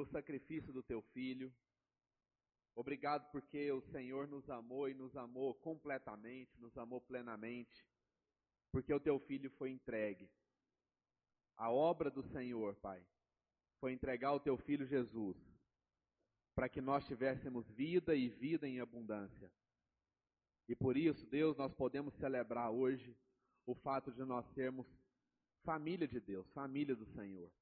Pelo sacrifício do teu filho. Obrigado porque o Senhor nos amou e nos amou completamente, nos amou plenamente, porque o teu filho foi entregue. A obra do Senhor, Pai, foi entregar o teu filho Jesus, para que nós tivéssemos vida e vida em abundância. E por isso, Deus, nós podemos celebrar hoje o fato de nós sermos família de Deus, família do Senhor.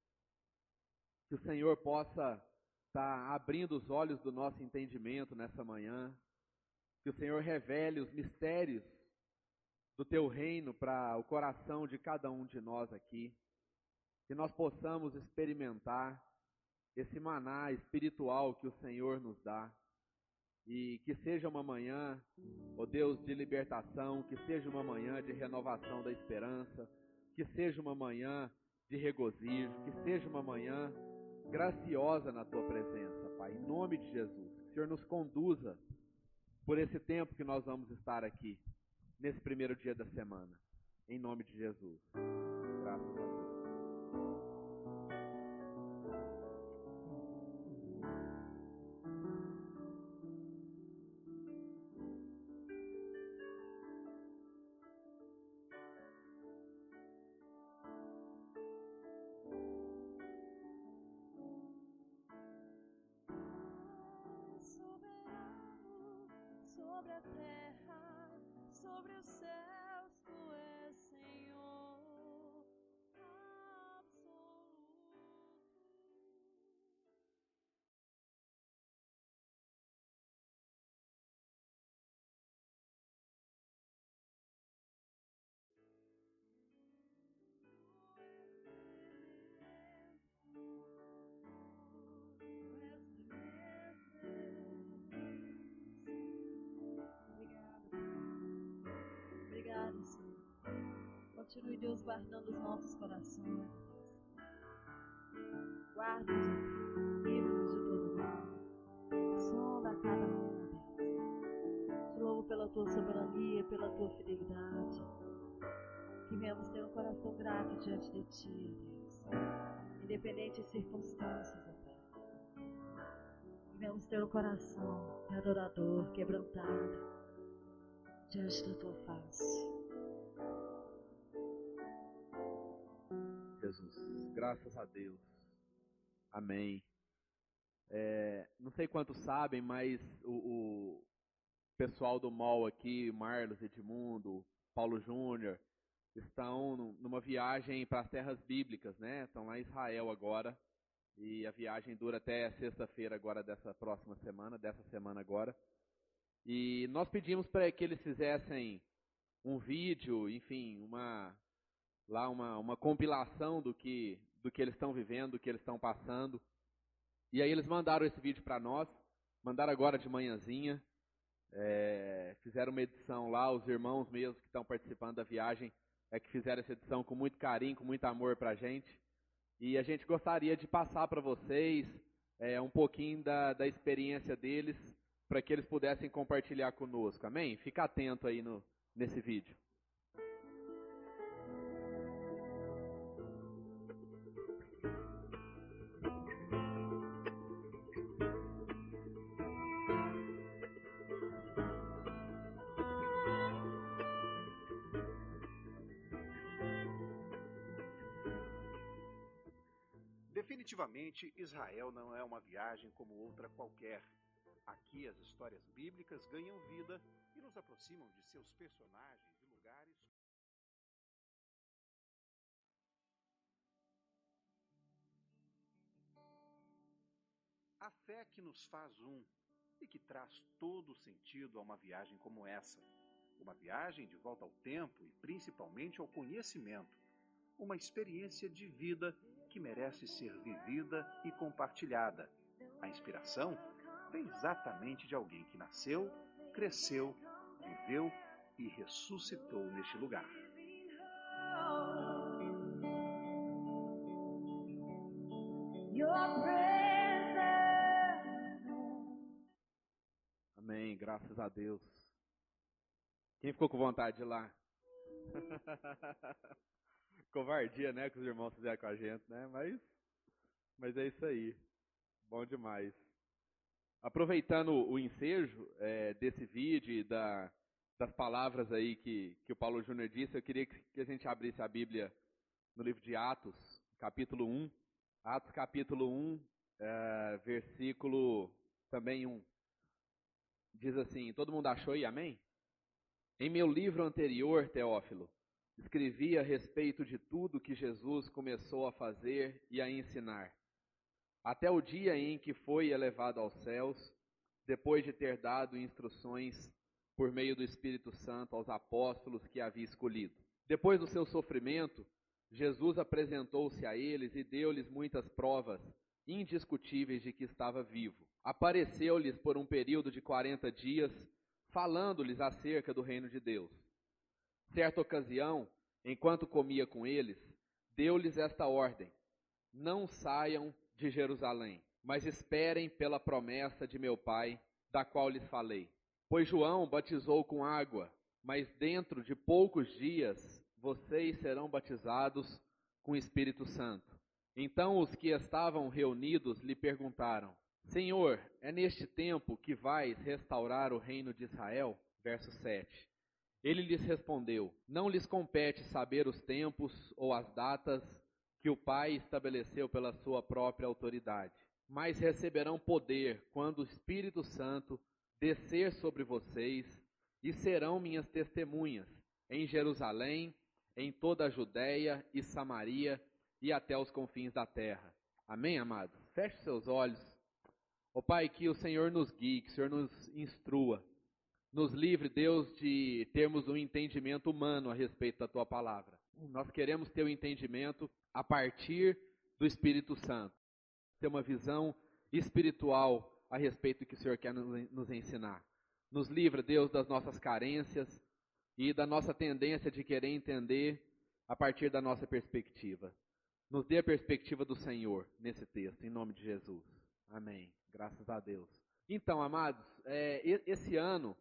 Que o Senhor possa estar tá abrindo os olhos do nosso entendimento nessa manhã. Que o Senhor revele os mistérios do teu reino para o coração de cada um de nós aqui. Que nós possamos experimentar esse maná espiritual que o Senhor nos dá. E que seja uma manhã, ó oh Deus, de libertação, que seja uma manhã de renovação da esperança, que seja uma manhã de regozijo, que seja uma manhã graciosa na tua presença, Pai, em nome de Jesus. Que o Senhor nos conduza por esse tempo que nós vamos estar aqui, nesse primeiro dia da semana, em nome de Jesus. Graças a Deus. Continue, Deus, guardando os nossos corações. Guarda-nos, livre-nos de todo mal. Sonda cada um, Deus. Te louvo pela tua soberania, pela tua fidelidade. Que venhamos ter um coração grato diante de ti, Deus. Independente de circunstâncias, ó Pai. Que venhamos ter um coração adorador, quebrantado diante da tua face. Jesus. Graças a Deus. Amém. É, não sei quantos sabem, mas o, o pessoal do MOL aqui, Marlos, Edmundo, Paulo Júnior, estão numa viagem para as terras bíblicas, né? Estão lá em Israel agora. E a viagem dura até sexta-feira agora dessa próxima semana, dessa semana agora. E nós pedimos para que eles fizessem um vídeo, enfim, uma lá uma, uma compilação do que, do que eles estão vivendo, do que eles estão passando. E aí eles mandaram esse vídeo para nós, mandaram agora de manhãzinha, é, fizeram uma edição lá, os irmãos mesmos que estão participando da viagem é que fizeram essa edição com muito carinho, com muito amor para a gente. E a gente gostaria de passar para vocês é, um pouquinho da, da experiência deles, para que eles pudessem compartilhar conosco, amém? Fica atento aí no, nesse vídeo. Definitivamente, Israel não é uma viagem como outra qualquer. Aqui as histórias bíblicas ganham vida e nos aproximam de seus personagens e lugares. A fé que nos faz um e que traz todo o sentido a uma viagem como essa. Uma viagem de volta ao tempo e principalmente ao conhecimento. Uma experiência de vida que merece ser vivida e compartilhada. A inspiração vem exatamente de alguém que nasceu, cresceu, viveu e ressuscitou neste lugar. Amém, graças a Deus. Quem ficou com vontade de ir lá? covardia, né, que os irmãos fizeram com a gente, né? Mas Mas é isso aí. Bom demais. Aproveitando o ensejo é, desse vídeo e da, das palavras aí que, que o Paulo Júnior disse, eu queria que, que a gente abrisse a Bíblia no livro de Atos, capítulo 1. Atos, capítulo 1, é, versículo também 1. Diz assim: todo mundo achou aí, amém? Em meu livro anterior, Teófilo, escrevi a respeito de tudo que Jesus começou a fazer e a ensinar, até o dia em que foi elevado aos céus, depois de ter dado instruções por meio do Espírito Santo aos apóstolos que havia escolhido. Depois do seu sofrimento, Jesus apresentou-se a eles e deu-lhes muitas provas indiscutíveis de que estava vivo. Apareceu-lhes por um período de quarenta dias, falando-lhes acerca do reino de Deus. Certa ocasião, enquanto comia com eles, deu-lhes esta ordem: Não saiam de Jerusalém, mas esperem pela promessa de meu Pai, da qual lhes falei. Pois João batizou com água, mas dentro de poucos dias vocês serão batizados com o Espírito Santo. Então os que estavam reunidos lhe perguntaram: Senhor, é neste tempo que vais restaurar o reino de Israel? Verso 7. Ele lhes respondeu: Não lhes compete saber os tempos ou as datas que o Pai estabeleceu pela sua própria autoridade, mas receberão poder quando o Espírito Santo descer sobre vocês e serão minhas testemunhas em Jerusalém, em toda a Judéia e Samaria e até os confins da terra. Amém, amados? Feche seus olhos. Ó oh, Pai, que o Senhor nos guie, que o Senhor nos instrua, nos livre, Deus, de termos um entendimento humano a respeito da Tua palavra. Nós queremos ter o um entendimento a partir do Espírito Santo, ter uma visão espiritual a respeito do que o Senhor quer nos ensinar. Nos livra, Deus, das nossas carências e da nossa tendência de querer entender a partir da nossa perspectiva. Nos dê a perspectiva do Senhor nesse texto, em nome de Jesus. Amém. Graças a Deus. Então, amados, é, esse ano,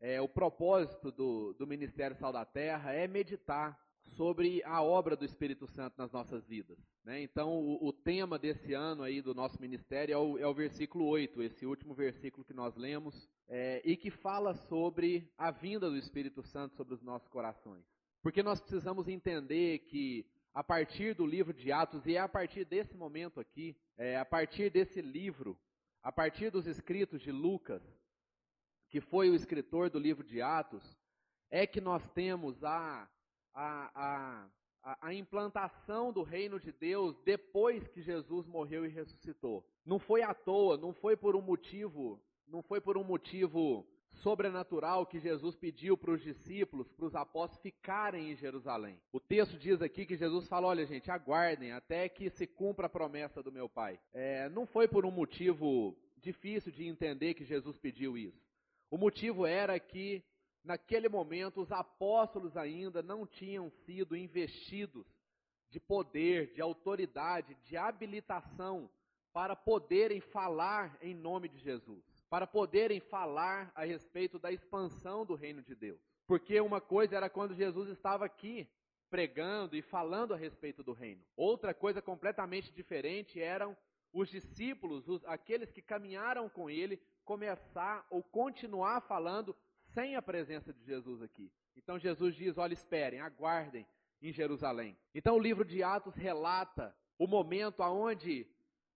é, o propósito do, do Ministério Sal da Terra é meditar sobre a obra do Espírito Santo nas nossas vidas. Né? Então, o, o, tema desse ano aí do nosso ministério é o, é o, versículo 8, esse último versículo que nós lemos, é, e que fala sobre a vinda do Espírito Santo sobre os nossos corações. Porque nós precisamos entender que a partir do livro de Atos, e é a partir desse momento aqui, é, a partir desse livro, a partir dos escritos de Lucas, que foi o escritor do livro de Atos, é que nós temos a, a, a, a implantação do reino de Deus depois que Jesus morreu e ressuscitou. Não foi à toa, não foi por um motivo, não foi por um motivo sobrenatural que Jesus pediu para os discípulos, para os apóstolos ficarem em Jerusalém. O texto diz aqui que Jesus fala: olha, gente, aguardem até que se cumpra a promessa do meu Pai. É, não foi por um motivo difícil de entender que Jesus pediu isso. O motivo era que, naquele momento, os apóstolos ainda não tinham sido investidos de poder, de autoridade, de habilitação para poderem falar em nome de Jesus para poderem falar a respeito da expansão do reino de Deus. Porque uma coisa era quando Jesus estava aqui pregando e falando a respeito do reino. Outra coisa completamente diferente eram os discípulos, os, aqueles que caminharam com ele, começar ou continuar falando sem a presença de Jesus aqui. Então Jesus diz: olha, esperem, aguardem em Jerusalém. Então o livro de Atos relata o momento aonde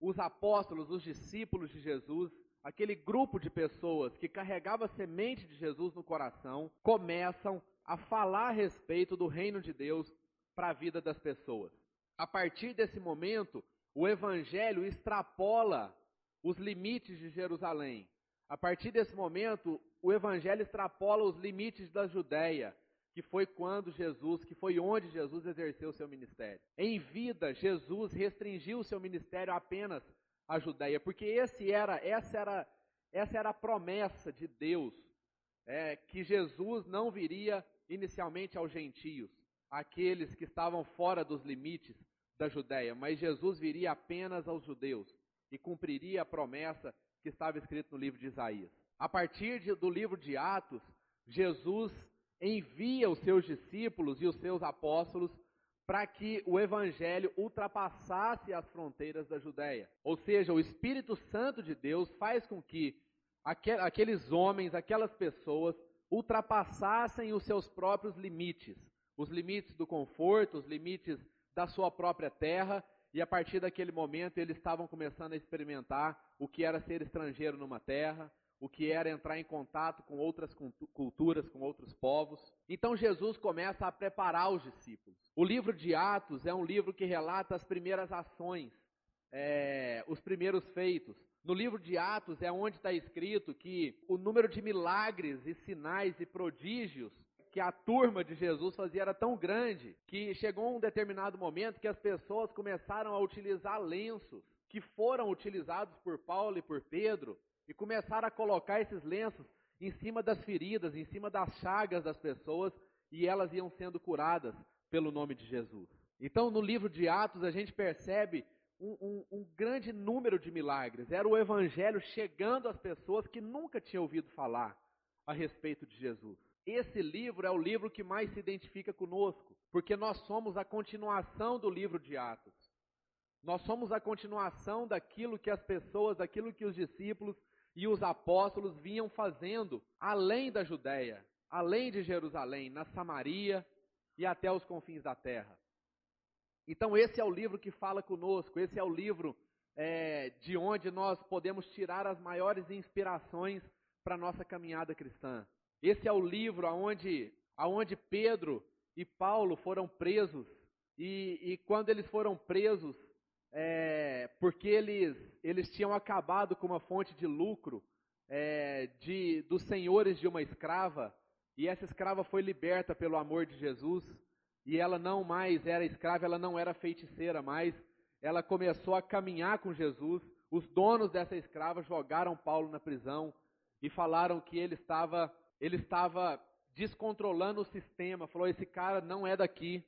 os apóstolos, os discípulos de Jesus, aquele grupo de pessoas que carregava a semente de Jesus no coração, começam a falar a respeito do reino de Deus para a vida das pessoas. A partir desse momento, o evangelho extrapola os limites de Jerusalém. A partir desse momento, o evangelho extrapola os limites da Judéia, que foi quando Jesus, que foi onde Jesus exerceu o seu ministério. Em vida, Jesus restringiu o seu ministério apenas a Judéia, porque esse era, essa, era, essa era a promessa de Deus, é, que Jesus não viria inicialmente aos gentios, aqueles que estavam fora dos limites da Judéia, mas Jesus viria apenas aos judeus e cumpriria a promessa que estava escrita no livro de Isaías. A partir de, do livro de Atos, Jesus envia os seus discípulos e os seus apóstolos para que o evangelho ultrapassasse as fronteiras da Judéia. Ou seja, o Espírito Santo de Deus faz com que aqueles homens, aquelas pessoas, ultrapassassem os seus próprios limites, os limites do conforto, os limites da sua própria terra, e a partir daquele momento eles estavam começando a experimentar o que era ser estrangeiro numa terra, o que era entrar em contato com outras culturas, com outros povos. Então Jesus começa a preparar os discípulos. O livro de Atos é um livro que relata as primeiras ações, é, os primeiros feitos. No livro de Atos é onde está escrito que o número de milagres e sinais e prodígios que a turma de Jesus fazia era tão grande que chegou um determinado momento que as pessoas começaram a utilizar lenços que foram utilizados por Paulo e por Pedro e começaram a colocar esses lenços em cima das feridas, em cima das chagas das pessoas, e elas iam sendo curadas pelo nome de Jesus. Então, no livro de Atos, a gente percebe um, um, um, grande número de milagres. Era o evangelho chegando às pessoas que nunca tinham ouvido falar a respeito de Jesus. Esse livro é o livro que mais se identifica conosco, porque nós somos a continuação do livro de Atos. Nós somos a continuação daquilo que as pessoas, daquilo que os discípulos e os apóstolos vinham fazendo além da Judéia, além de Jerusalém, na Samaria e até os confins da terra. Então, esse é o livro que fala conosco, esse é o livro é, de onde nós podemos tirar as maiores inspirações para a nossa caminhada cristã. Esse é o livro aonde, aonde Pedro e Paulo foram presos, e, e quando eles foram presos, é, porque eles, eles tinham acabado com uma fonte de lucro é, de, dos senhores de uma escrava, e essa escrava foi liberta pelo amor de Jesus, e ela não mais era escrava, ela não era feiticeira mais, ela começou a caminhar com Jesus. Os donos dessa escrava jogaram Paulo na prisão e falaram que ele estava, ele estava descontrolando o sistema. Falou: esse cara não é daqui,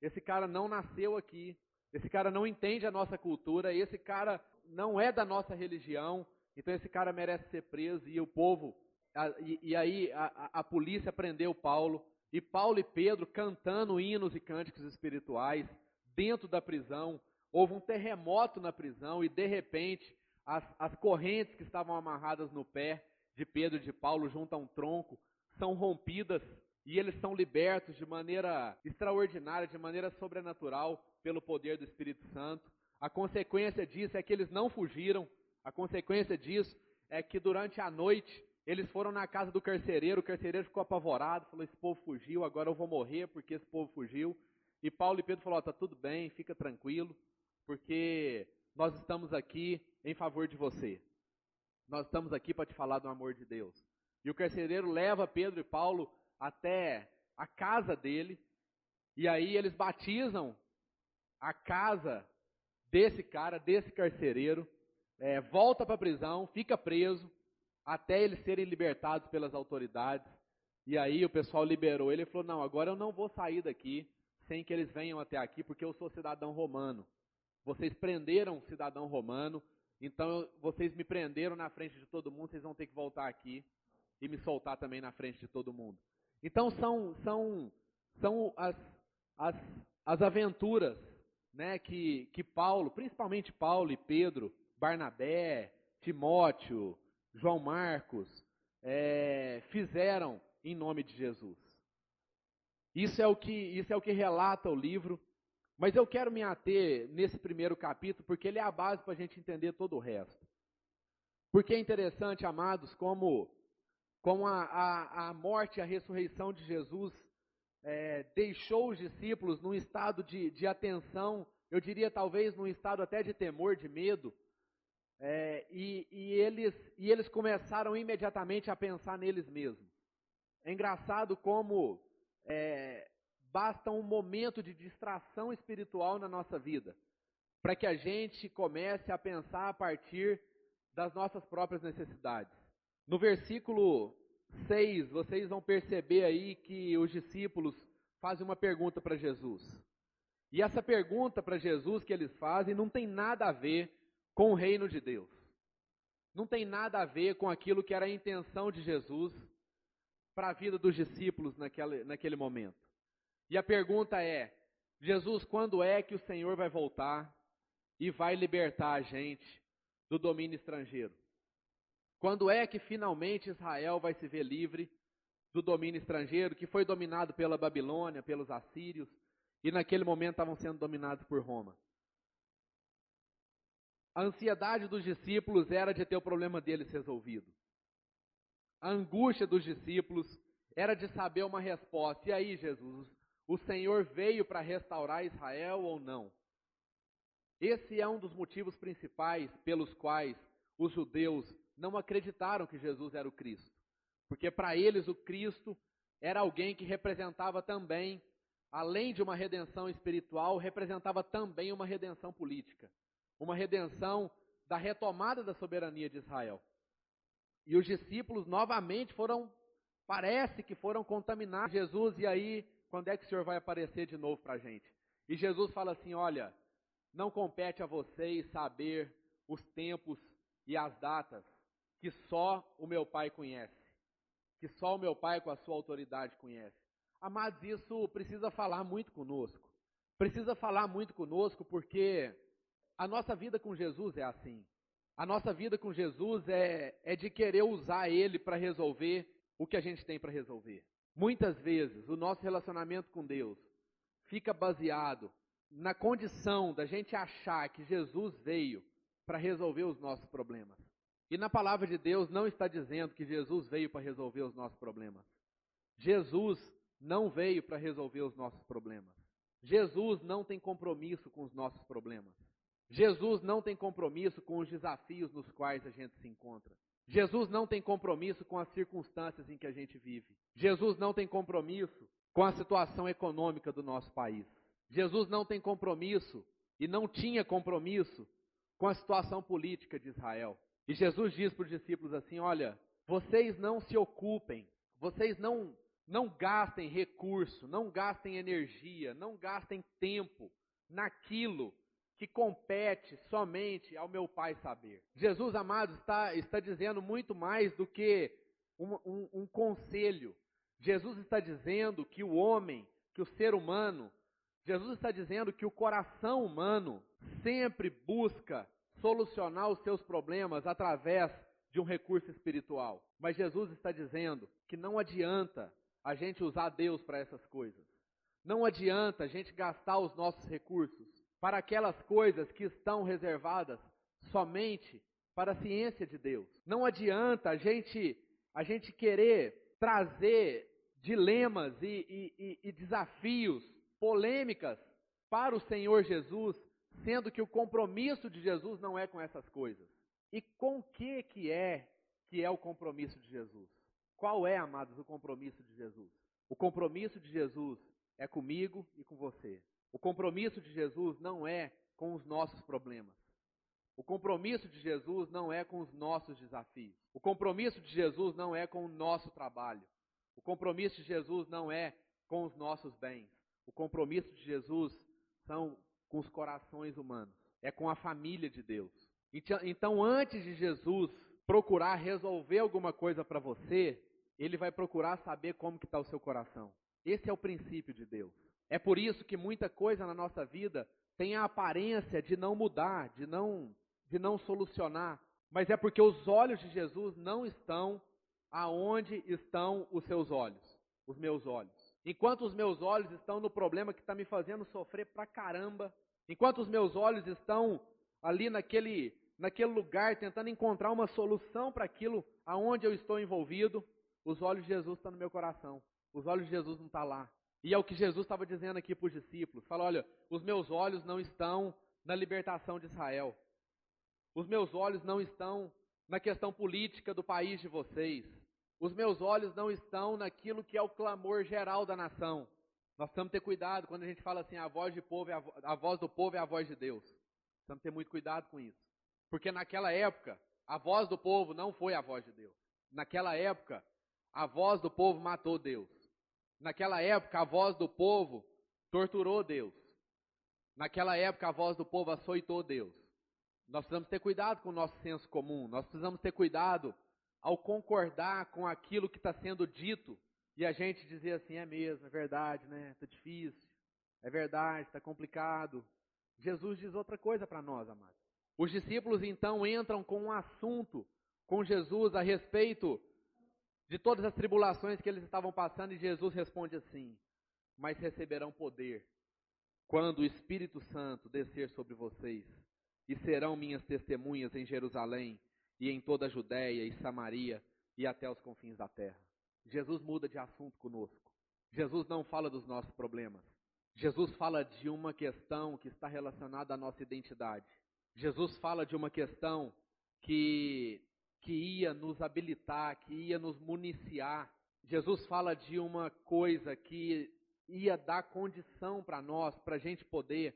esse cara não nasceu aqui, esse cara não entende a nossa cultura, esse cara não é da nossa religião, então esse cara merece ser preso. E o povo, a, e, e, aí a, a polícia prendeu Paulo, e Paulo e Pedro cantando hinos e cânticos espirituais dentro da prisão. Houve um terremoto na prisão e de repente as, as correntes que estavam amarradas no pé de Pedro e de Paulo junto a um tronco são rompidas e eles são libertos de maneira extraordinária, de maneira sobrenatural pelo poder do Espírito Santo. A consequência disso é que eles não fugiram. A consequência disso é que durante a noite eles foram na casa do carcereiro. O carcereiro ficou apavorado, falou: Esse povo fugiu, agora eu vou morrer porque esse povo fugiu. E Paulo e Pedro falaram: Está tudo bem, fica tranquilo, porque nós estamos aqui em favor de você. Nós estamos aqui para te falar do amor de Deus. E o carcereiro leva Pedro e Paulo até a casa dele, e aí eles batizam a casa desse cara, desse carcereiro, é, volta para a prisão, fica preso, até eles serem libertados pelas autoridades. E aí o pessoal liberou ele e falou: Não, agora eu não vou sair daqui sem que eles venham até aqui, porque eu sou cidadão romano. Vocês prenderam um cidadão romano, então vocês me prenderam na frente de todo mundo, vocês vão ter que voltar aqui e me soltar também na frente de todo mundo. Então são, são, são as, as, as aventuras né, que, que Paulo, principalmente Paulo e Pedro, Barnabé, Timóteo, João Marcos, é, fizeram em nome de Jesus. Isso é o que isso é o que relata o livro. Mas eu quero me ater nesse primeiro capítulo porque ele é a base para a gente entender todo o resto. Porque é interessante, amados, como como a, a, a morte e a ressurreição de Jesus é, deixou os discípulos num estado de, de atenção, eu diria talvez num estado até de temor, de medo, é, e, e, eles, e eles começaram imediatamente a pensar neles mesmos. É engraçado como é, basta um momento de distração espiritual na nossa vida para que a gente comece a pensar a partir das nossas próprias necessidades. No versículo 6, vocês vão perceber aí que os discípulos fazem uma pergunta para Jesus. E essa pergunta para Jesus que eles fazem não tem nada a ver com o reino de Deus. Não tem nada a ver com aquilo que era a intenção de Jesus para a vida dos discípulos naquele, naquele momento. E a pergunta é: Jesus, quando é que o Senhor vai voltar e vai libertar a gente do domínio estrangeiro? Quando é que finalmente Israel vai se ver livre do domínio estrangeiro, que foi dominado pela Babilônia, pelos assírios, e naquele momento estavam sendo dominados por Roma? A ansiedade dos discípulos era de ter o problema deles resolvido. A angústia dos discípulos era de saber uma resposta. E aí, Jesus, o Senhor veio para restaurar Israel ou não? Esse é um dos motivos principais pelos quais os judeus não acreditaram que Jesus era o Cristo. Porque para eles o Cristo era alguém que representava também, além de uma redenção espiritual, representava também uma redenção política uma redenção da retomada da soberania de Israel. E os discípulos novamente foram, parece que foram contaminados. Jesus, e aí, quando é que o Senhor vai aparecer de novo para a gente? E Jesus fala assim: olha, não compete a vocês saber os tempos e as datas que só o meu Pai conhece, que só o meu Pai com a sua autoridade conhece. Amados, isso precisa falar muito conosco. Precisa falar muito conosco porque a nossa vida com Jesus é assim. A nossa vida com Jesus é, é de querer usar Ele para resolver o que a gente tem para resolver. Muitas vezes o nosso relacionamento com Deus fica baseado na condição da gente achar que Jesus veio para resolver os nossos problemas. E na palavra de Deus não está dizendo que Jesus veio para resolver os nossos problemas. Jesus não veio para resolver os nossos problemas. Jesus não tem compromisso com os nossos problemas. Jesus não tem compromisso com os desafios nos quais a gente se encontra. Jesus não tem compromisso com as circunstâncias em que a gente vive. Jesus não tem compromisso com a situação econômica do nosso país. Jesus não tem compromisso e não tinha compromisso com a situação política de Israel. E Jesus diz para os discípulos assim: Olha, vocês não se ocupem, vocês não, não gastem recurso, não gastem energia, não gastem tempo naquilo que compete somente ao meu Pai saber. Jesus, amado, está, está dizendo muito mais do que um, um, um conselho. Jesus está dizendo que o homem, que o ser humano, Jesus está dizendo que o coração humano sempre busca solucionar os seus problemas através de um recurso espiritual. Mas Jesus está dizendo que não adianta a gente usar Deus para essas coisas. Não adianta a gente gastar os nossos recursos para aquelas coisas que estão reservadas somente para a ciência de Deus. Não adianta a gente, a gente querer trazer dilemas e, e, e desafios, polêmicas para o Senhor Jesus, sendo que o compromisso de Jesus não é com essas coisas. E com que que é que é o compromisso de Jesus? Qual é, amados, o compromisso de Jesus? O compromisso de Jesus é comigo e com você. O compromisso de Jesus não é com os nossos problemas. O compromisso de Jesus não é com os nossos desafios. O compromisso de Jesus não é com o nosso trabalho. O compromisso de Jesus não é com os nossos bens. O compromisso de Jesus são com os corações humanos. É com a família de Deus. Então, então antes de Jesus procurar resolver alguma coisa para você, ele vai procurar saber como que está o seu coração. Esse é o princípio de Deus. É por isso que muita coisa na nossa vida tem a aparência de não mudar, de não, de não solucionar, mas é porque os olhos de Jesus não estão aonde estão os seus olhos, os meus olhos. Enquanto os meus olhos estão no problema que está me fazendo sofrer pra caramba, enquanto os meus olhos estão ali naquele, naquele lugar tentando encontrar uma solução para aquilo aonde eu estou envolvido, os olhos de Jesus estão no meu coração. Os olhos de Jesus não estão tá lá. E é o que Jesus estava dizendo aqui para os discípulos. Fala, olha, os meus olhos não estão na libertação de Israel. Os meus olhos não estão na questão política do país de vocês. Os meus olhos não estão naquilo que é o clamor geral da nação. Nós precisamos ter cuidado quando a gente fala assim, a voz, povo é a, a voz do povo é a voz de Deus. Precisamos ter muito cuidado com isso. Porque naquela época, a voz do povo não foi a voz de Deus. Naquela época, a voz do povo matou Deus. Naquela época, a voz do povo torturou Deus. Naquela época, a voz do povo açoitou Deus. Nós precisamos ter cuidado com o nosso senso comum. Nós precisamos ter cuidado ao concordar com aquilo que está sendo dito e a gente dizer assim: é mesmo, é verdade, né? Está difícil. É verdade, está complicado. Jesus diz outra coisa para nós, amados. Os discípulos então entram com um assunto com Jesus a respeito de todas as tribulações que eles estavam passando e Jesus responde assim: Mas receberão poder quando o Espírito Santo descer sobre vocês e serão minhas testemunhas em Jerusalém e em toda a Judéia e Samaria e até os confins da terra. Jesus muda de assunto conosco. Jesus não fala dos nossos problemas. Jesus fala de uma questão que está relacionada à nossa identidade. Jesus fala de uma questão que, que ia nos habilitar, que ia nos municiar. Jesus fala de uma coisa que ia dar condição para nós, para a gente poder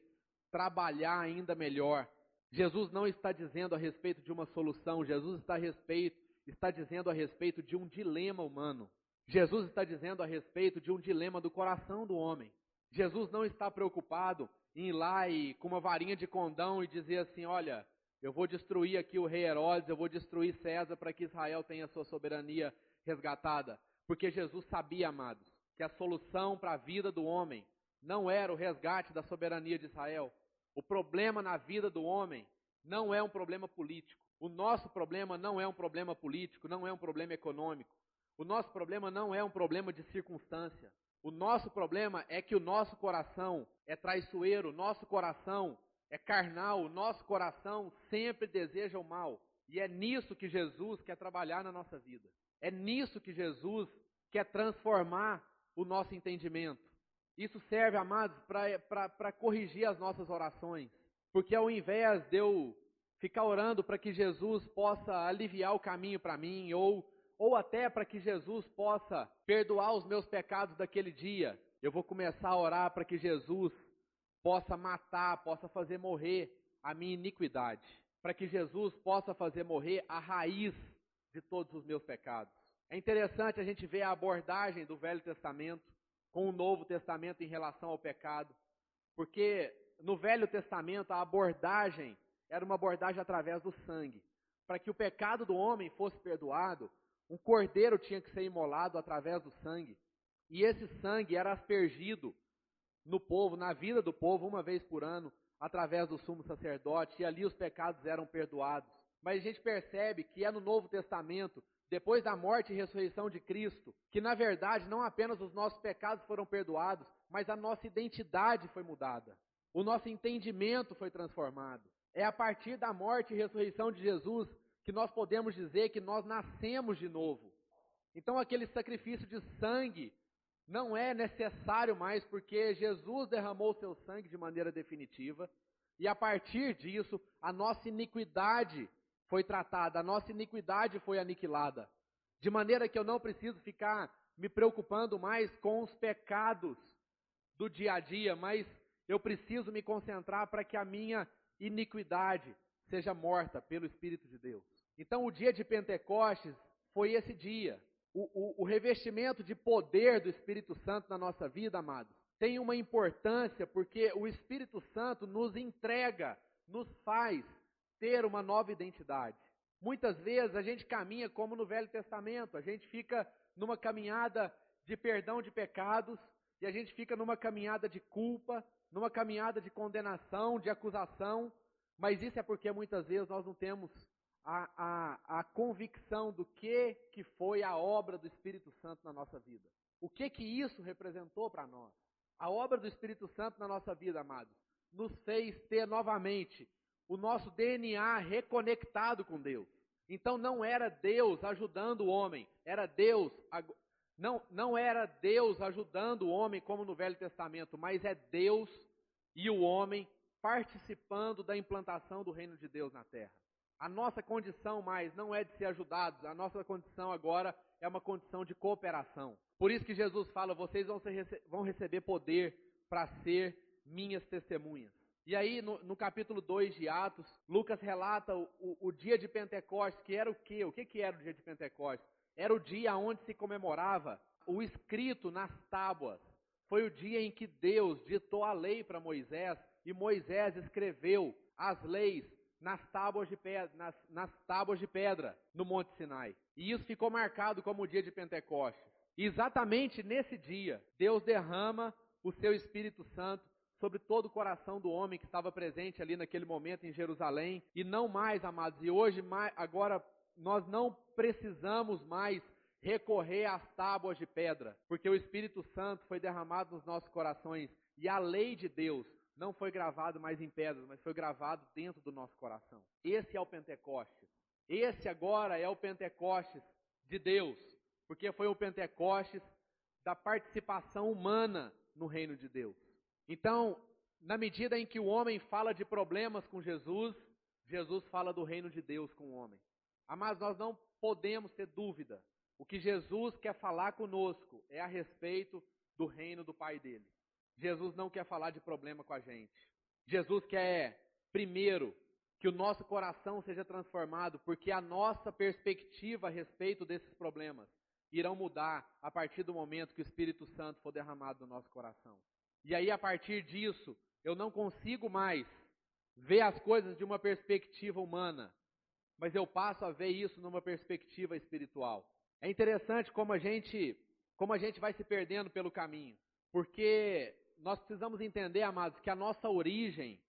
trabalhar ainda melhor. Jesus não está dizendo a respeito de uma solução, Jesus está, respeito, está dizendo a respeito de um dilema humano. Jesus está dizendo a respeito de um dilema do coração do homem. Jesus não está preocupado em ir lá e com uma varinha de condão e dizer assim: olha, eu vou destruir aqui o rei Herodes, eu vou destruir César para que Israel tenha sua soberania resgatada. Porque Jesus sabia, amados, que a solução para a vida do homem não era o resgate da soberania de Israel. O problema na vida do homem não é um problema político. O nosso problema não é um problema político, não é um problema econômico. O nosso problema não é um problema de circunstância. O nosso problema é que o nosso coração é traiçoeiro, o nosso coração é carnal, o nosso coração sempre deseja o mal. E é nisso que Jesus quer trabalhar na nossa vida. É nisso que Jesus quer transformar o nosso entendimento. Isso serve, amados, para corrigir as nossas orações. Porque ao invés de eu ficar orando para que Jesus possa aliviar o caminho para mim, ou, ou até para que Jesus possa perdoar os meus pecados daquele dia, eu vou começar a orar para que Jesus possa matar, possa fazer morrer a minha iniquidade. Para que Jesus possa fazer morrer a raiz de todos os meus pecados. É interessante a gente ver a abordagem do Velho Testamento com o Novo Testamento em relação ao pecado, porque no Velho Testamento a abordagem era uma abordagem através do sangue. Para que o pecado do homem fosse perdoado, um cordeiro tinha que ser imolado através do sangue. E esse sangue era aspergido no povo, na vida do povo, uma vez por ano, através do sumo sacerdote, e ali os pecados eram perdoados. Mas a gente percebe que é no Novo Testamento depois da morte e ressurreição de Cristo, que na verdade não apenas os nossos pecados foram perdoados, mas a nossa identidade foi mudada. O nosso entendimento foi transformado. É a partir da morte e ressurreição de Jesus que nós podemos dizer que nós nascemos de novo. Então aquele sacrifício de sangue não é necessário mais porque Jesus derramou seu sangue de maneira definitiva e a partir disso a nossa iniquidade foi tratada, a nossa iniquidade foi aniquilada. De maneira que eu não preciso ficar me preocupando mais com os pecados do dia a dia, mas eu preciso me concentrar para que a minha iniquidade seja morta pelo Espírito de Deus. Então, o dia de Pentecostes foi esse dia. O, o, o, revestimento de poder do Espírito Santo na nossa vida, amados, tem uma importância porque o Espírito Santo nos entrega, nos faz ter uma nova identidade. Muitas vezes a gente caminha como no Velho Testamento, a gente fica numa caminhada de perdão de pecados, e a gente fica numa caminhada de culpa, numa caminhada de condenação, de acusação, mas isso é porque muitas vezes nós não temos a, a, a convicção do que, que foi a obra do Espírito Santo na nossa vida. O que que isso representou para nós? A obra do Espírito Santo na nossa vida, amados, nos fez ter novamente o nosso DNA reconectado com Deus. Então não era Deus ajudando o homem, era Deus não, não era Deus ajudando o homem como no Velho Testamento, mas é Deus e o homem participando da implantação do reino de Deus na terra. A nossa condição mais não é de ser ajudados, a nossa condição agora é uma condição de cooperação. Por isso que Jesus fala: vocês vão, ser, vão receber poder para ser minhas testemunhas. E aí, no, no, capítulo 2 de Atos, Lucas relata o, o, o, dia de Pentecostes, que era o quê? O que, que era o dia de Pentecostes? Era o dia onde se comemorava o escrito nas tábuas. Foi o dia em que Deus ditou a lei para Moisés e Moisés escreveu as leis nas tábuas, de pedra, nas, nas tábuas de pedra no Monte Sinai. E isso ficou marcado como o dia de Pentecostes. Exatamente nesse dia, Deus derrama o seu Espírito Santo sobre todo o coração do homem que estava presente ali naquele momento em Jerusalém, e não mais, amados, e hoje, agora, nós não precisamos mais recorrer às tábuas de pedra, porque o Espírito Santo foi derramado nos nossos corações e a lei de Deus não foi gravado mais em pedras, mas foi gravado dentro do nosso coração. Esse é o Pentecostes. Esse agora é o Pentecostes de Deus, porque foi o Pentecostes da participação humana no reino de Deus. Então, na medida em que o homem fala de problemas com Jesus, Jesus fala do reino de Deus com o homem. Mas nós não podemos ter dúvida. O que Jesus quer falar conosco é a respeito do reino do Pai dele. Jesus não quer falar de problema com a gente. Jesus quer, primeiro, que o nosso coração seja transformado, porque a nossa perspectiva a respeito desses problemas irão mudar a partir do momento que o Espírito Santo for derramado no nosso coração. E aí, a partir disso, eu não consigo mais ver as coisas de uma perspectiva humana, mas eu passo a ver isso numa perspectiva espiritual. É interessante como a gente, como a gente vai se perdendo pelo caminho, porque nós precisamos entender, amados, que a nossa origem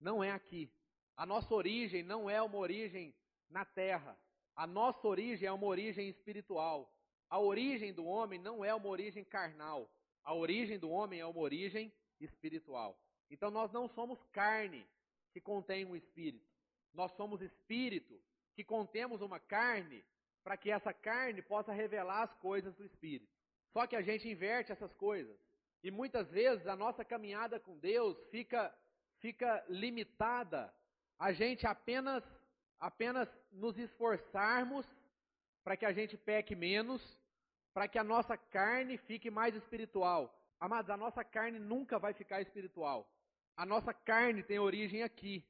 não é aqui. A nossa origem não é uma origem na terra. A nossa origem é uma origem espiritual. A origem do homem não é uma origem carnal. A origem do homem é uma origem espiritual. Então nós não somos carne que contém um espírito. Nós somos espírito que contemos uma carne para que essa carne possa revelar as coisas do espírito. Só que a gente inverte essas coisas. E muitas vezes a nossa caminhada com Deus fica fica limitada a gente apenas apenas nos esforçarmos para que a gente peque menos, para que a nossa carne fique mais espiritual. Amados, a nossa carne nunca vai ficar espiritual. A nossa carne tem origem aqui.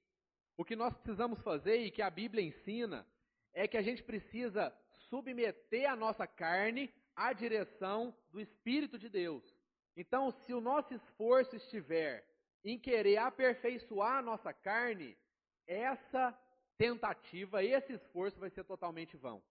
O que nós precisamos fazer e que a Bíblia ensina é que a gente precisa submeter a nossa carne à direção do Espírito de Deus. Então, se o nosso esforço estiver em querer aperfeiçoar a nossa carne, essa tentativa, esse esforço vai ser totalmente vão.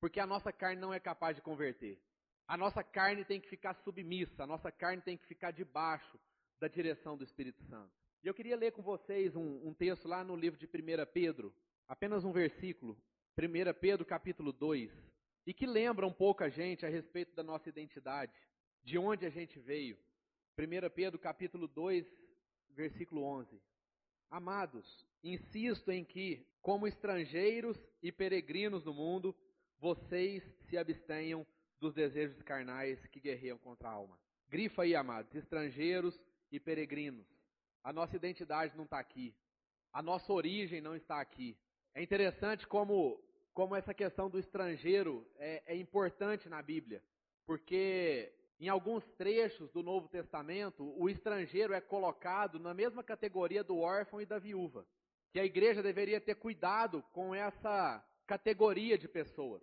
Porque a nossa carne não é capaz de converter. A nossa carne tem que ficar submissa, a nossa carne tem que ficar debaixo da direção do Espírito Santo. E eu queria ler com vocês um, um texto lá no livro de 1 Pedro, apenas um versículo, 1 Pedro capítulo 2, e que lembra um pouco a gente a respeito da nossa identidade, de onde a gente veio. 1 Pedro capítulo 2, versículo 11. Amados, insisto em que, como estrangeiros e peregrinos no mundo, vocês se abstenham dos desejos carnais que guerreiam contra a alma. Grifa aí, amados, estrangeiros e peregrinos. A nossa identidade não está aqui. A nossa origem não está aqui. É interessante como, como essa questão do estrangeiro é, é importante na Bíblia, porque em alguns trechos do Novo Testamento, o estrangeiro é colocado na mesma categoria do órfão e da viúva. Que a igreja deveria ter cuidado com essa categoria de pessoas.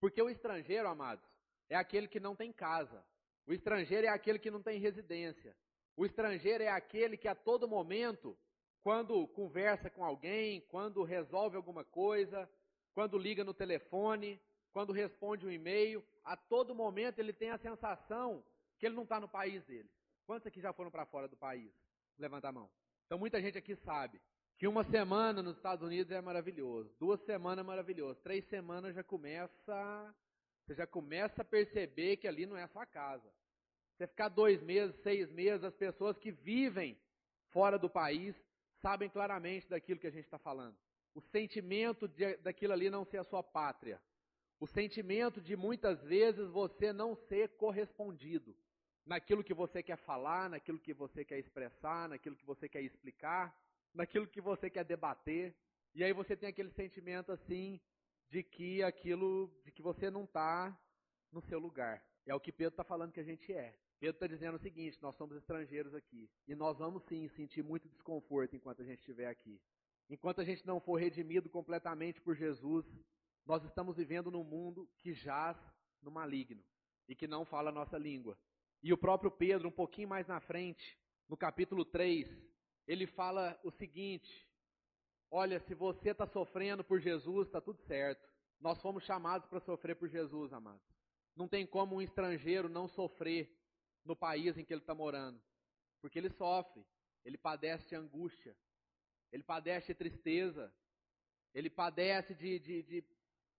Porque o estrangeiro, amados, é aquele que não tem casa. O estrangeiro é aquele que não tem residência. O estrangeiro é aquele que a todo momento, quando conversa com alguém, quando resolve alguma coisa, quando liga no telefone, quando responde um e-mail, a todo momento ele tem a sensação que ele não está no país dele. Quantos aqui já foram para fora do país? Levanta a mão. Então muita gente aqui sabe que uma semana nos Estados Unidos é maravilhoso, duas semanas é maravilhoso, três semanas já começa, você já começa a perceber que ali não é a sua casa. Você ficar dois meses, seis meses, as pessoas que vivem fora do país sabem claramente daquilo que a gente está falando. O sentimento de, daquilo ali não ser a sua pátria o sentimento de muitas vezes você não ser correspondido naquilo que você quer falar, naquilo que você quer expressar, naquilo que você quer explicar, naquilo que você quer debater. E aí você tem aquele sentimento assim de que aquilo, de que você não está no seu lugar. É o que Pedro está falando que a gente é. Pedro está dizendo o seguinte: nós somos estrangeiros aqui. E nós vamos sim sentir muito desconforto enquanto a gente estiver aqui. Enquanto a gente não for redimido completamente por Jesus, nós estamos vivendo num mundo que jaz no maligno e que não fala a nossa língua. E o próprio Pedro, um pouquinho mais na frente, no capítulo 3, ele fala o seguinte: Olha, se você está sofrendo por Jesus, está tudo certo. Nós fomos chamados para sofrer por Jesus, amados. Não tem como um estrangeiro não sofrer no país em que ele está morando, porque ele sofre. ele padece de angústia, ele padece de tristeza, ele padece de, de, de,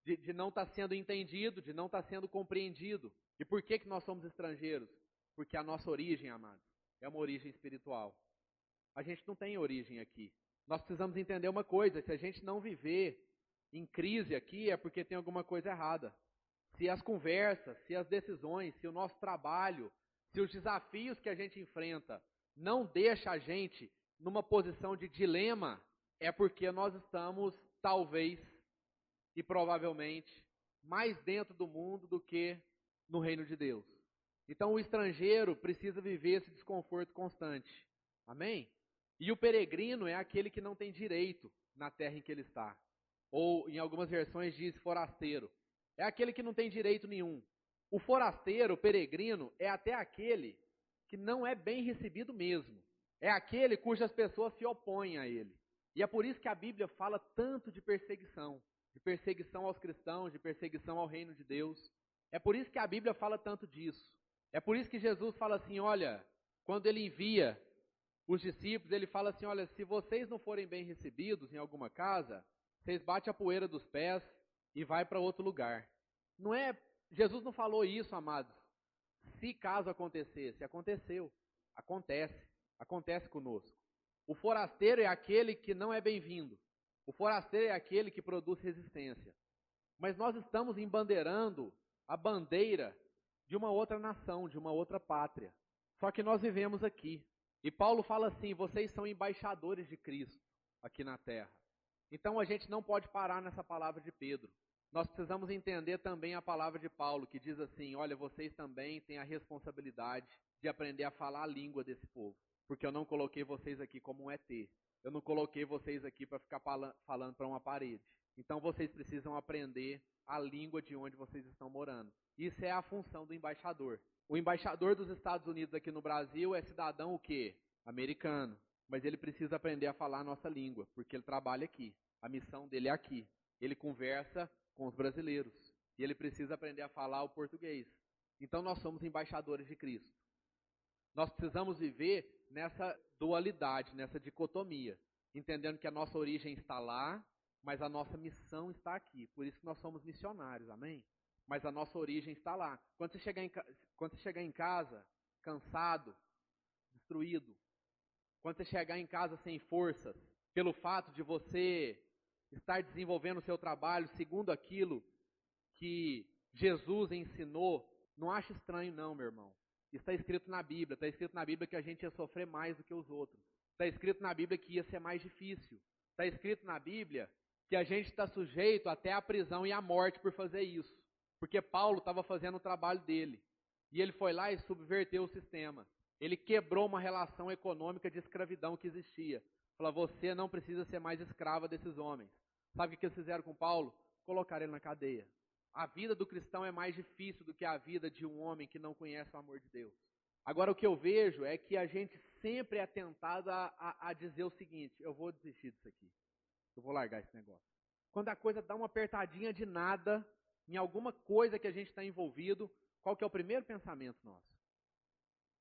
de, de não estar tá sendo entendido, de não estar tá sendo compreendido. E por que, que nós somos estrangeiros? Porque a nossa origem, amados, é uma origem espiritual. A gente não tem origem aqui. Nós precisamos entender uma coisa: se a gente não viver em crise aqui, é porque tem alguma coisa errada. Se as conversas, se as decisões, se o nosso trabalho, se os desafios que a gente enfrenta não deixa a gente numa posição de dilema, é porque nós estamos, talvez e provavelmente, mais dentro do mundo do que no reino de Deus. Então o estrangeiro precisa viver esse desconforto constante. Amém? E o peregrino é aquele que não tem direito na terra em que ele está. Ou em algumas versões diz forasteiro. É aquele que não tem direito nenhum. O forasteiro, o peregrino, é até aquele que não é bem recebido mesmo. É aquele cujas pessoas se opõem a ele. E é por isso que a Bíblia fala tanto de perseguição, de perseguição aos cristãos, de perseguição ao reino de Deus. É por isso que a Bíblia fala tanto disso. É por isso que Jesus fala assim: olha, quando ele envia os discípulos, ele fala assim: olha, se vocês não forem bem recebidos em alguma casa, vocês batem a poeira dos pés e vai para outro lugar. Não é, Jesus não falou isso, amados. Se caso acontecesse, aconteceu, acontece, acontece conosco. O forasteiro é aquele que não é bem-vindo. O forasteiro é aquele que produz resistência. Mas nós estamos embandeirando a bandeira de uma outra nação, de uma outra pátria. Só que nós vivemos aqui. E Paulo fala assim: vocês são embaixadores de Cristo aqui na terra. Então a gente não pode parar nessa palavra de Pedro. Nós precisamos entender também a palavra de Paulo, que diz assim: olha, vocês também têm a responsabilidade de aprender a falar a língua desse povo. Porque eu não coloquei vocês aqui como um ET. Eu não coloquei vocês aqui para ficar falando para uma parede. Então vocês precisam aprender a língua de onde vocês estão morando. Isso é a função do embaixador. O embaixador dos Estados Unidos aqui no Brasil é cidadão o quê? Americano. Mas ele precisa aprender a falar a nossa língua, porque ele trabalha aqui. A missão dele é aqui. Ele conversa com os brasileiros. E ele precisa aprender a falar o português. Então nós somos embaixadores de Cristo. Nós precisamos viver nessa dualidade, nessa dicotomia, entendendo que a nossa origem está lá, mas a nossa missão está aqui. Por isso que nós somos missionários, amém? Mas a nossa origem está lá. Quando você chegar em, quando você chegar em casa cansado, destruído, quando você chegar em casa sem forças, pelo fato de você estar desenvolvendo o seu trabalho segundo aquilo que Jesus ensinou, não acha estranho não, meu irmão. Está escrito na Bíblia, está escrito na Bíblia que a gente ia sofrer mais do que os outros. Está escrito na Bíblia que ia ser mais difícil. Está escrito na Bíblia que a gente está sujeito até à prisão e à morte por fazer isso. Porque Paulo estava fazendo o trabalho dele. E ele foi lá e subverteu o sistema. Ele quebrou uma relação econômica de escravidão que existia. Falou: você não precisa ser mais escrava desses homens. Sabe o que eles fizeram com Paulo? Colocaram ele na cadeia. A vida do cristão é mais difícil do que a vida de um homem que não conhece o amor de Deus. Agora, o que eu vejo é que a gente sempre é tentado a, a, a dizer o seguinte: eu vou desistir disso aqui. Eu vou largar esse negócio. Quando a coisa dá uma apertadinha de nada, em alguma coisa que a gente está envolvido, qual que é o primeiro pensamento nosso?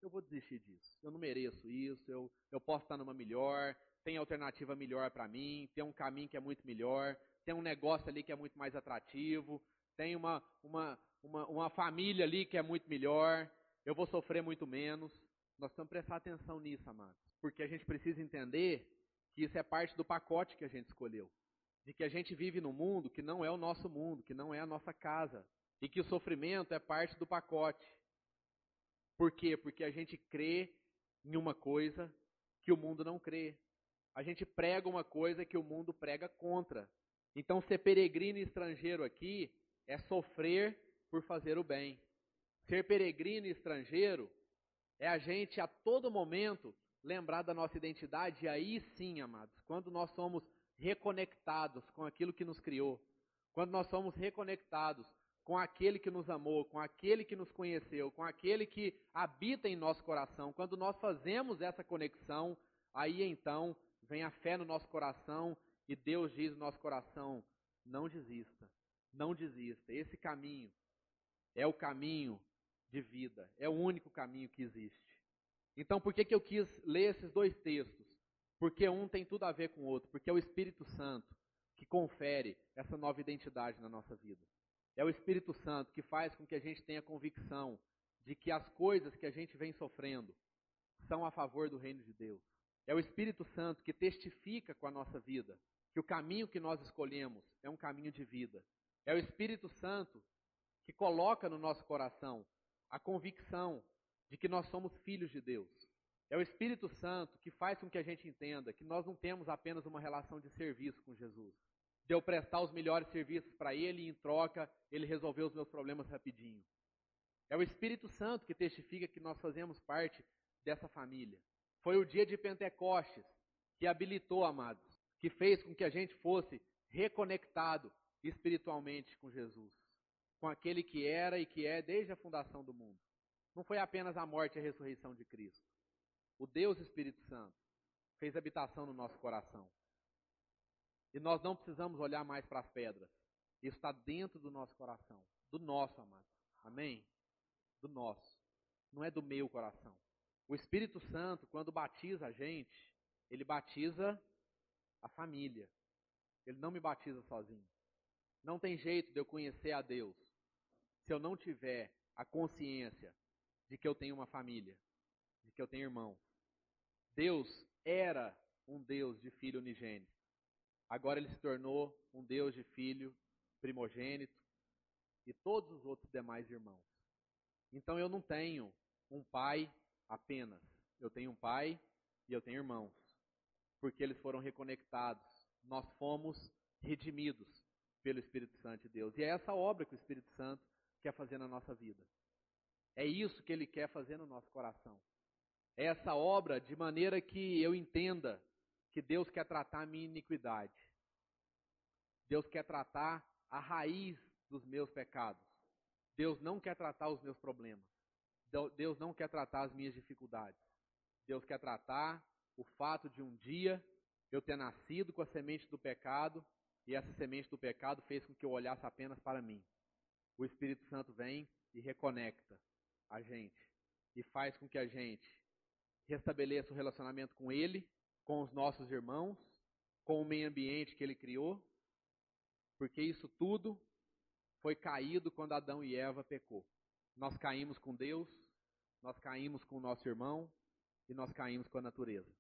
Eu vou desistir disso. Eu não mereço isso. Eu, eu posso estar numa melhor. Tem alternativa melhor para mim. Tem um caminho que é muito melhor. Tem um negócio ali que é muito mais atrativo. Tem uma, uma, uma, uma família ali que é muito melhor. Eu vou sofrer muito menos. Nós precisamos prestar atenção nisso, amados. Porque a gente precisa entender que isso é parte do pacote que a gente escolheu. De que a gente vive num mundo que não é o nosso mundo, que não é a nossa casa. E que o sofrimento é parte do pacote. Por quê? Porque a gente crê em uma coisa que o mundo não crê. A gente prega uma coisa que o mundo prega contra. Então, ser peregrino e estrangeiro aqui é sofrer por fazer o bem. Ser peregrino e estrangeiro é a gente a todo momento lembrar da nossa identidade, e aí sim, amados, quando nós somos reconectados com aquilo que nos criou, quando nós somos reconectados com aquele que nos amou, com aquele que nos conheceu, com aquele que habita em nosso coração, quando nós fazemos essa conexão, aí então vem a fé no nosso coração e Deus diz no nosso coração: não desista, não desista. Esse caminho é o caminho de vida, é o único caminho que existe. Então, por que, que eu quis ler esses dois textos? Porque um tem tudo a ver com o outro, porque é o Espírito Santo que confere essa nova identidade na nossa vida. É o Espírito Santo que faz com que a gente tenha convicção de que as coisas que a gente vem sofrendo são a favor do reino de Deus. É o Espírito Santo que testifica com a nossa vida que o caminho que nós escolhemos é um caminho de vida. É o Espírito Santo que coloca no nosso coração a convicção de que nós somos filhos de Deus. É o Espírito Santo que faz com que a gente entenda que nós não temos apenas uma relação de serviço com Jesus. De eu prestar os melhores serviços para Ele e, em troca, Ele resolver os meus problemas rapidinho. É o Espírito Santo que testifica que nós fazemos parte dessa família. Foi o dia de Pentecostes que habilitou, amados, que fez com que a gente fosse reconectado espiritualmente com Jesus, com aquele que era e que é desde a fundação do mundo. Não foi apenas a morte e a ressurreição de Cristo. O Deus Espírito Santo fez habitação no nosso coração. E nós não precisamos olhar mais para as pedras. Isso está dentro do nosso coração. Do nosso, amado. Amém? Do nosso. Não é do meu coração. O Espírito Santo, quando batiza a gente, ele batiza a família. Ele não me batiza sozinho. Não tem jeito de eu conhecer a Deus se eu não tiver a consciência de que eu tenho uma família, de que eu tenho irmãos. Deus era um Deus de filho unigênito. Agora ele se tornou um Deus de filho primogênito e todos os outros demais irmãos. Então eu não tenho um pai apenas. Eu tenho um pai e eu tenho irmãos. Porque eles foram reconectados. Nós fomos redimidos pelo Espírito Santo de Deus. E é essa obra que o Espírito Santo quer fazer na nossa vida. É isso que ele quer fazer no nosso coração. É essa obra de maneira que eu entenda que Deus quer tratar a minha iniquidade. Deus quer tratar a raiz dos meus pecados. Deus não quer tratar os meus problemas. Deus não quer tratar as minhas dificuldades. Deus quer tratar o fato de um dia eu ter nascido com a semente do pecado e essa semente do pecado fez com que eu olhasse apenas para mim. O Espírito Santo vem e reconecta a gente e faz com que a gente restabeleça o relacionamento com Ele, com os nossos irmãos, com o meio ambiente que Ele criou, porque isso tudo foi caído quando Adão e Eva pecou. Nós caímos com Deus, nós caímos com o nosso irmão e nós caímos com a natureza.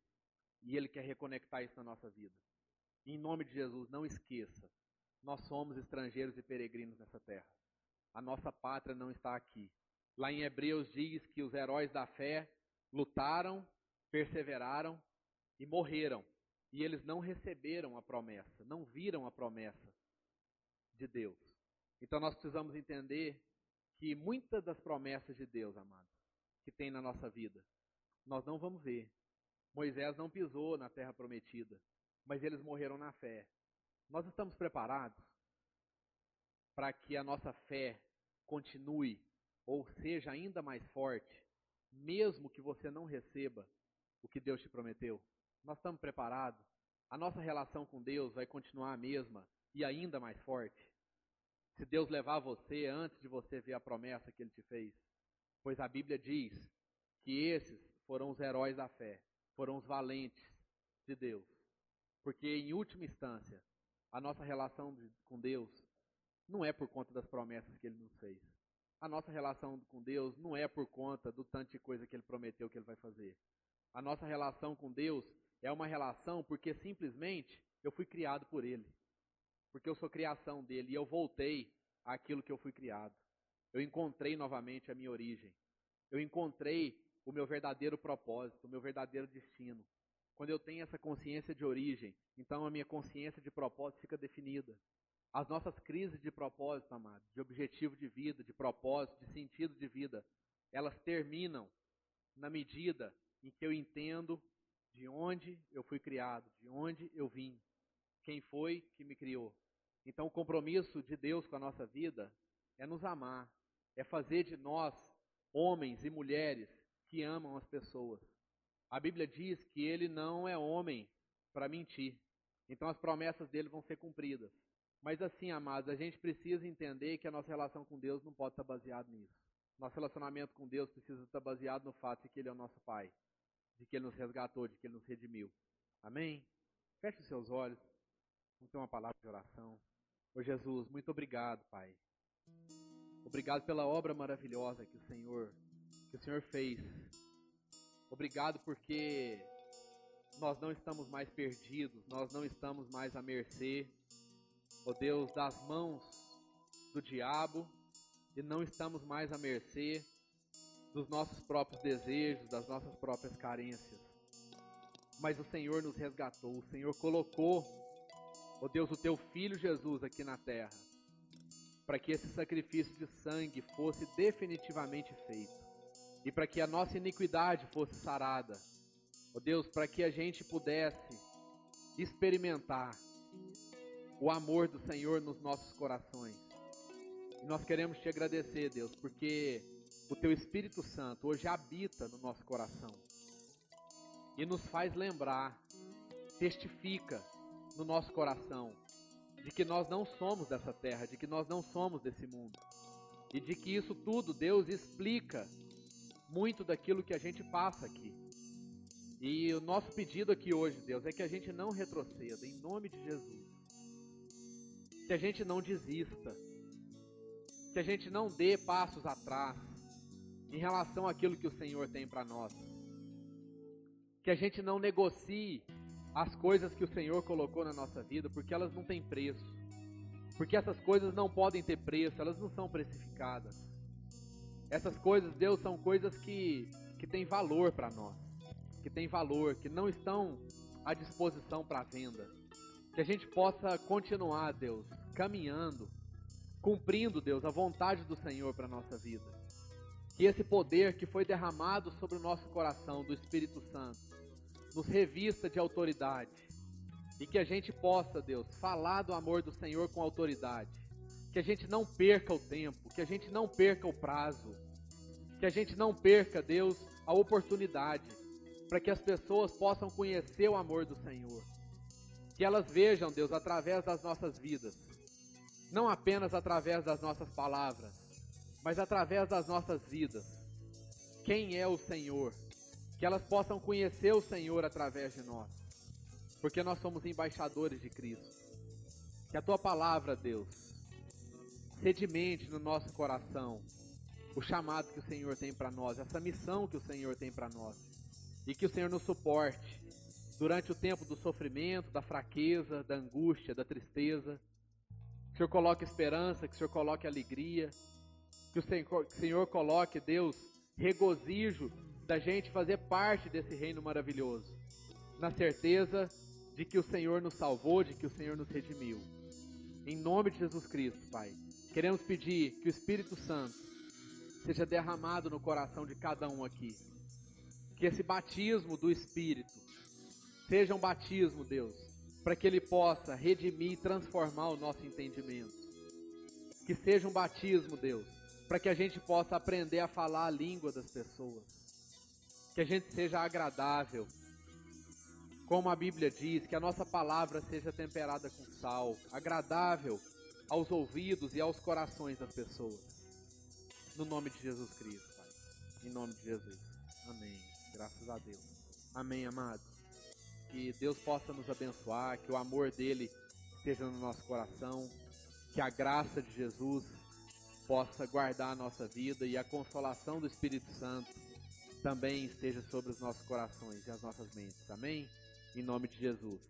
E Ele quer reconectar isso na nossa vida. Em nome de Jesus, não esqueça, nós somos estrangeiros e peregrinos nessa terra. A nossa pátria não está aqui. Lá em Hebreus diz que os heróis da fé lutaram, perseveraram e morreram. E eles não receberam a promessa, não viram a promessa de Deus. Então nós precisamos entender que muitas das promessas de Deus, amados, que tem na nossa vida, nós não vamos ver. Moisés não pisou na terra prometida, mas eles morreram na fé. Nós estamos preparados para que a nossa fé continue ou seja ainda mais forte, mesmo que você não receba o que Deus te prometeu? Nós estamos preparados? A nossa relação com Deus vai continuar a mesma e ainda mais forte? Se Deus levar você antes de você ver a promessa que Ele te fez? Pois a Bíblia diz que esses foram os heróis da fé, foram os valentes de Deus. Porque, em última instância, a nossa relação com Deus não é por conta das promessas que Ele nos fez a nossa relação com Deus não é por conta do tanto de coisa que Ele prometeu que Ele vai fazer. A nossa relação com Deus é uma relação porque simplesmente eu fui criado por Ele. Porque eu sou criação dele e eu voltei àquilo que eu fui criado. Eu encontrei novamente a minha origem. Eu encontrei o meu verdadeiro propósito, o meu verdadeiro destino. Quando eu tenho essa consciência de origem, então a minha consciência de propósito fica definida. As nossas crises de propósito, amado, de objetivo de vida, de propósito, de sentido de vida, elas terminam na medida em que eu entendo de onde eu fui criado, de onde eu vim, quem foi que me criou. Então, o compromisso de Deus com a nossa vida é nos amar, é fazer de nós homens e mulheres que amam as pessoas. A Bíblia diz que ele não é homem para mentir. Então, as promessas dele vão ser cumpridas. Mas assim, amados, a gente precisa entender que a nossa relação com Deus não pode estar baseada nisso. Nosso relacionamento com Deus precisa estar baseado no fato de que Ele é o nosso Pai, de que Ele nos resgatou, de que Ele nos redimiu. Amém? Feche os seus olhos. Vamos ter uma palavra de oração. Ô Jesus, muito obrigado, Pai. Obrigado pela obra maravilhosa que o Senhor, que o Senhor fez. Obrigado porque nós não estamos mais perdidos, nós não estamos mais à mercê, ó Deus, das mãos do diabo e não estamos mais à mercê dos nossos próprios desejos, das nossas próprias carências. Mas o Senhor nos resgatou, o Senhor colocou, ó Deus, o teu filho Jesus aqui na terra, para que esse sacrifício de sangue fosse definitivamente feito e para que a nossa iniquidade fosse sarada. Ó Deus, para que a gente pudesse experimentar o amor do Senhor nos nossos corações. E nós queremos te agradecer, Deus, porque o teu Espírito Santo hoje habita no nosso coração e nos faz lembrar, testifica no nosso coração de que nós não somos dessa terra, de que nós não somos desse mundo. E de que isso tudo Deus explica muito daquilo que a gente passa aqui. E o nosso pedido aqui hoje, Deus, é que a gente não retroceda, em nome de Jesus. Que a gente não desista. Que a gente não dê passos atrás em relação àquilo que o Senhor tem para nós. Que a gente não negocie as coisas que o Senhor colocou na nossa vida, porque elas não têm preço. Porque essas coisas não podem ter preço, elas não são precificadas. Essas coisas, Deus, são coisas que, que têm valor para nós, que têm valor, que não estão à disposição para venda. Que a gente possa continuar, Deus, caminhando, cumprindo, Deus, a vontade do Senhor para nossa vida. Que esse poder que foi derramado sobre o nosso coração do Espírito Santo nos revista de autoridade e que a gente possa, Deus, falar do amor do Senhor com autoridade. Que a gente não perca o tempo, que a gente não perca o prazo, que a gente não perca, Deus, a oportunidade para que as pessoas possam conhecer o amor do Senhor. Que elas vejam, Deus, através das nossas vidas, não apenas através das nossas palavras, mas através das nossas vidas. Quem é o Senhor? Que elas possam conhecer o Senhor através de nós, porque nós somos embaixadores de Cristo. Que a tua palavra, Deus, sedimente no nosso coração o chamado que o Senhor tem para nós, essa missão que o Senhor tem para nós, e que o Senhor nos suporte durante o tempo do sofrimento, da fraqueza, da angústia, da tristeza. Que o Senhor coloque esperança, que o Senhor coloque alegria, que o Senhor, que o Senhor coloque, Deus, regozijo da gente fazer parte desse reino maravilhoso, na certeza de que o Senhor nos salvou, de que o Senhor nos redimiu. Em nome de Jesus Cristo, Pai, queremos pedir que o Espírito Santo seja derramado no coração de cada um aqui. Que esse batismo do Espírito seja um batismo, Deus, para que ele possa redimir e transformar o nosso entendimento. Que seja um batismo, Deus, para que a gente possa aprender a falar a língua das pessoas. Que a gente seja agradável. Como a Bíblia diz, que a nossa palavra seja temperada com sal, agradável aos ouvidos e aos corações das pessoas. No nome de Jesus Cristo, Pai. Em nome de Jesus. Amém. Graças a Deus. Amém, amado. Que Deus possa nos abençoar, que o amor dele esteja no nosso coração, que a graça de Jesus possa guardar a nossa vida e a consolação do Espírito Santo também esteja sobre os nossos corações e as nossas mentes. Amém? Em nome de Jesus.